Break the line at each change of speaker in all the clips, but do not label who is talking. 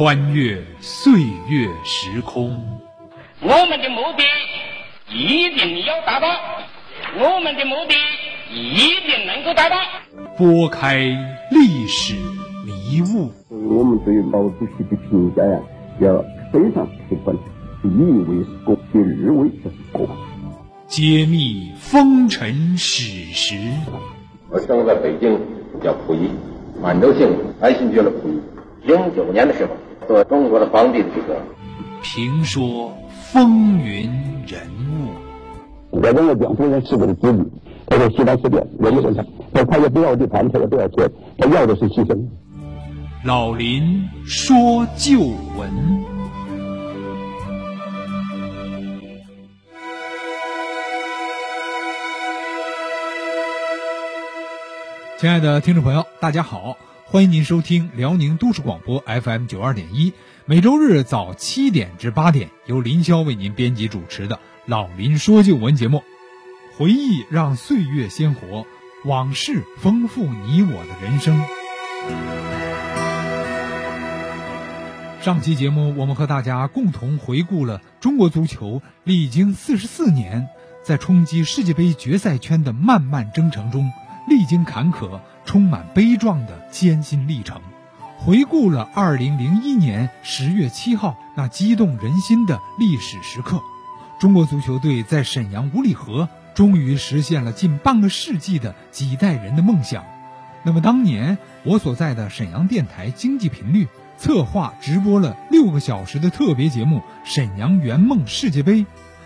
穿越岁月时空。
我们的目的一定要达到，我们的目的一定能够达到。
拨开历史迷雾，
我们对毛主席的评价呀，要非常客观，第一位是国，第二位就是国。
揭秘风尘史实。
我生在北京，叫溥仪，满洲姓安新觉罗溥仪。零九年的时候，做中国的皇帝的资格。
评说。风云人物，
我认为蒋夫人是我的子女，他说西南事变，我们身上，但他也不要地盘，他也不要钱，他要的是牺牲。
老林说旧闻，亲爱的听众朋友，大家好，欢迎您收听辽宁都市广播 FM 九二点一。每周日早七点至八点，由林霄为您编辑主持的《老林说旧闻》节目，回忆让岁月鲜活，往事丰富你我的人生。上期节目，我们和大家共同回顾了中国足球历经四十四年，在冲击世界杯决赛圈的漫漫征程中，历经坎坷、充满悲壮的艰辛历程。回顾了二零零一年十月七号那激动人心的历史时刻，中国足球队在沈阳五里河终于实现了近半个世纪的几代人的梦想。那么，当年我所在的沈阳电台经济频率策划直播了六个小时的特别节目《沈阳圆梦世界杯》，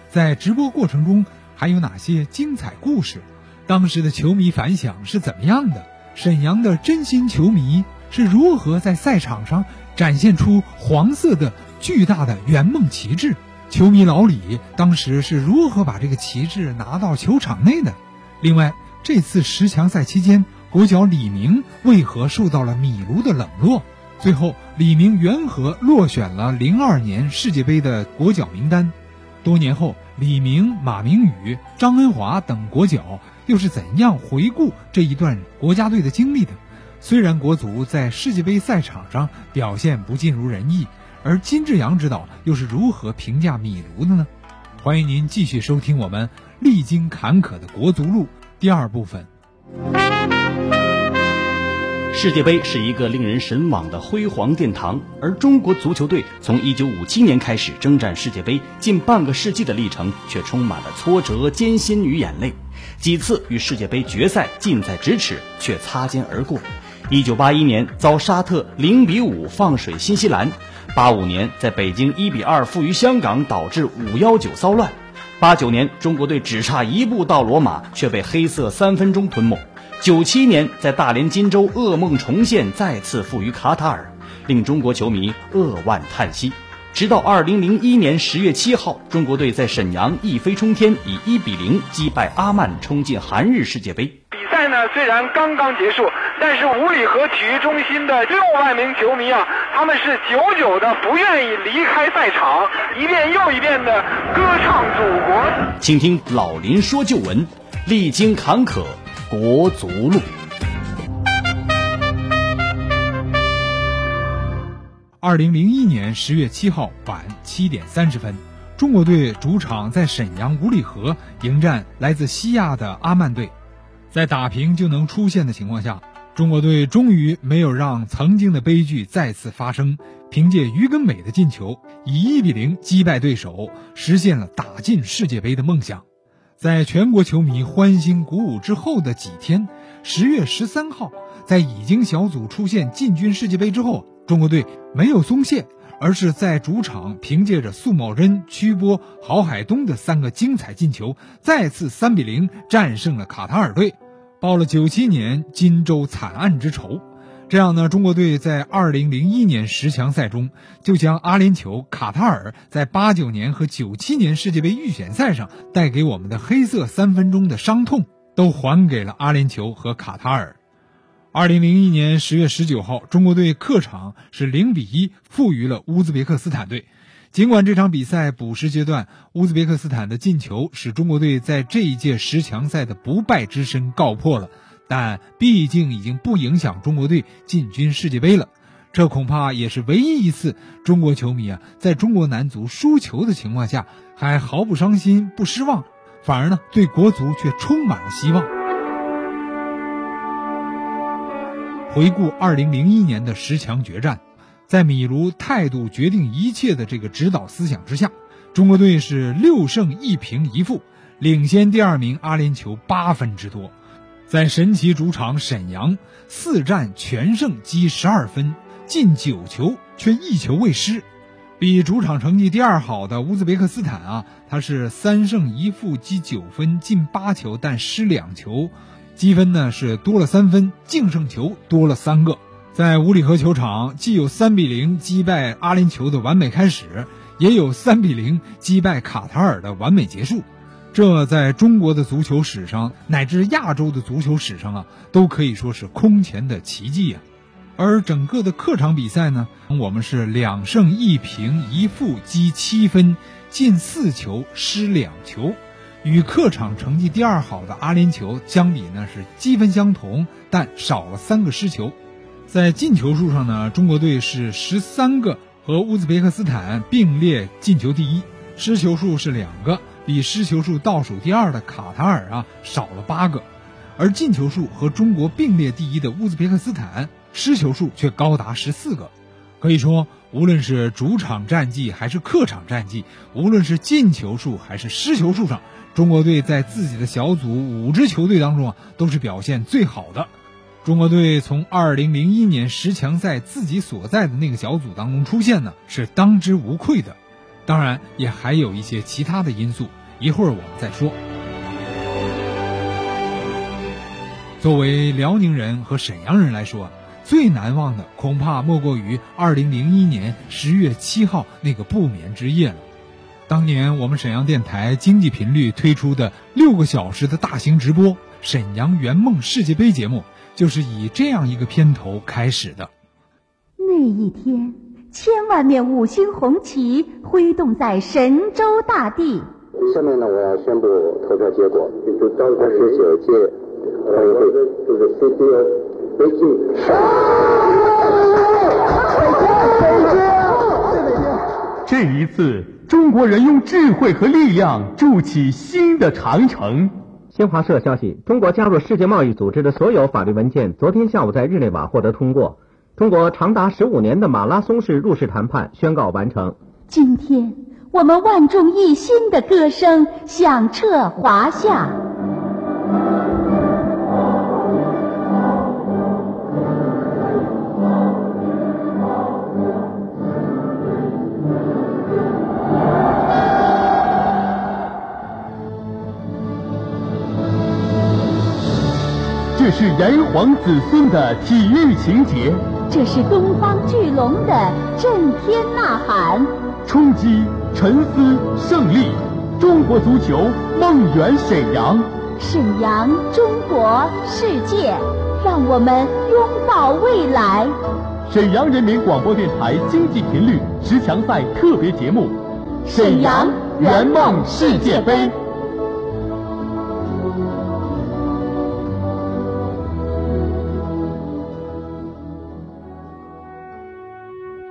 在直播过程中还有哪些精彩故事？当时的球迷反响是怎么样的？沈阳的真心球迷。是如何在赛场上展现出黄色的巨大的圆梦旗帜？球迷老李当时是如何把这个旗帜拿到球场内的？另外，这次十强赛期间，国脚李明为何受到了米卢的冷落？最后，李明缘何落选了零二年世界杯的国脚名单？多年后，李明、马明宇、张恩华等国脚又是怎样回顾这一段国家队的经历的？虽然国足在世界杯赛场上表现不尽如人意，而金志扬指导又是如何评价米卢的呢？欢迎您继续收听我们历经坎坷的国足路第二部分。
世界杯是一个令人神往的辉煌殿堂，而中国足球队从1957年开始征战世界杯近半个世纪的历程，却充满了挫折、艰辛与眼泪。几次与世界杯决赛近在咫尺，却擦肩而过。一九八一年遭沙特零比五放水新西兰，八五年在北京一比二负于香港，导致五幺九骚乱，八九年中国队只差一步到罗马，却被黑色三分钟吞没，九七年在大连金州噩梦重现，再次负于卡塔尔，令中国球迷扼腕叹息。直到二零零一年十月七号，中国队在沈阳一飞冲天，以一比零击败阿曼，冲进韩日世界杯。
比赛呢虽然刚刚结束，但是五里河体育中心的六万名球迷啊，他们是久久的不愿意离开赛场，一遍又一遍的歌唱祖国。
请听老林说旧闻，历经坎坷，国足路。
二零零一年十月七号晚七点三十分，中国队主场在沈阳五里河迎战来自西亚的阿曼队。在打平就能出线的情况下，中国队终于没有让曾经的悲剧再次发生。凭借于根伟的进球，以一比零击败对手，实现了打进世界杯的梦想。在全国球迷欢欣鼓舞之后的几天，十月十三号，在已经小组出线进军世界杯之后，中国队没有松懈，而是在主场凭借着苏茂贞、曲波、郝海东的三个精彩进球，再次三比零战胜了卡塔尔队。报了九七年金州惨案之仇，这样呢，中国队在二零零一年十强赛中就将阿联酋、卡塔尔在八九年和九七年世界杯预选赛上带给我们的黑色三分钟的伤痛，都还给了阿联酋和卡塔尔。二零零一年十月十九号，中国队客场是零比一负于了乌兹别克斯坦队。尽管这场比赛补时阶段乌兹别克斯坦的进球使中国队在这一届十强赛的不败之身告破了，但毕竟已经不影响中国队进军世界杯了。这恐怕也是唯一一次中国球迷啊，在中国男足输球的情况下还毫不伤心、不失望，反而呢对国足却充满了希望。回顾2001年的十强决战，在米卢态度决定一切的这个指导思想之下，中国队是六胜一平一负，领先第二名阿联酋八分之多，在神奇主场沈阳四战全胜，积十二分。进九球却一球未失，比主场成绩第二好的乌兹别克斯坦啊，他是三胜一负积九分进八球但失两球，积分呢是多了三分，净胜球多了三个。在五里河球场，既有三比零击败阿联酋的完美开始，也有三比零击败卡塔尔的完美结束，这在中国的足球史上乃至亚洲的足球史上啊，都可以说是空前的奇迹呀。而整个的客场比赛呢，我们是两胜一平一负积七分，进四球失两球，与客场成绩第二好的阿联酋相比呢是积分相同，但少了三个失球。在进球数上呢，中国队是十三个，和乌兹别克斯坦并列进球第一，失球数是两个，比失球数倒数第二的卡塔尔啊少了八个，而进球数和中国并列第一的乌兹别克斯坦。失球数却高达十四个，可以说，无论是主场战绩还是客场战绩，无论是进球数还是失球数上，中国队在自己的小组五支球队当中啊，都是表现最好的。中国队从二零零一年十强赛自己所在的那个小组当中出现呢，是当之无愧的。当然，也还有一些其他的因素，一会儿我们再说。作为辽宁人和沈阳人来说。最难忘的恐怕莫过于二零零一年十月七号那个不眠之夜了。当年我们沈阳电台经济频率推出的六个小时的大型直播《沈阳圆梦世界杯》节目，就是以这样一个片头开始的。
那一天，千万面五星红旗挥动在神州大地。
下面呢，我要宣布投票结果：二十九届奥运会就是 CCO。北京，
这一次，中国人用智慧和力量筑起新的长城。
新华社消息：中国加入世界贸易组织的所有法律文件，昨天下午在日内瓦获得通过。中国长达十五年的马拉松式入世谈判宣告完成。
今天，我们万众一心的歌声响彻华夏。
是炎黄子孙的体育情节，
这是东方巨龙的震天呐喊。
冲击、沉思、胜利，中国足球梦圆沈阳。
沈阳，中国，世界，让我们拥抱未来。
沈阳人民广播电台经济频率十强赛特别节目：
沈阳圆梦世界杯。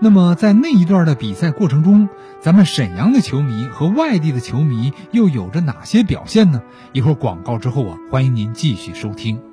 那么，在那一段的比赛过程中，咱们沈阳的球迷和外地的球迷又有着哪些表现呢？一会儿广告之后啊，欢迎您继续收听。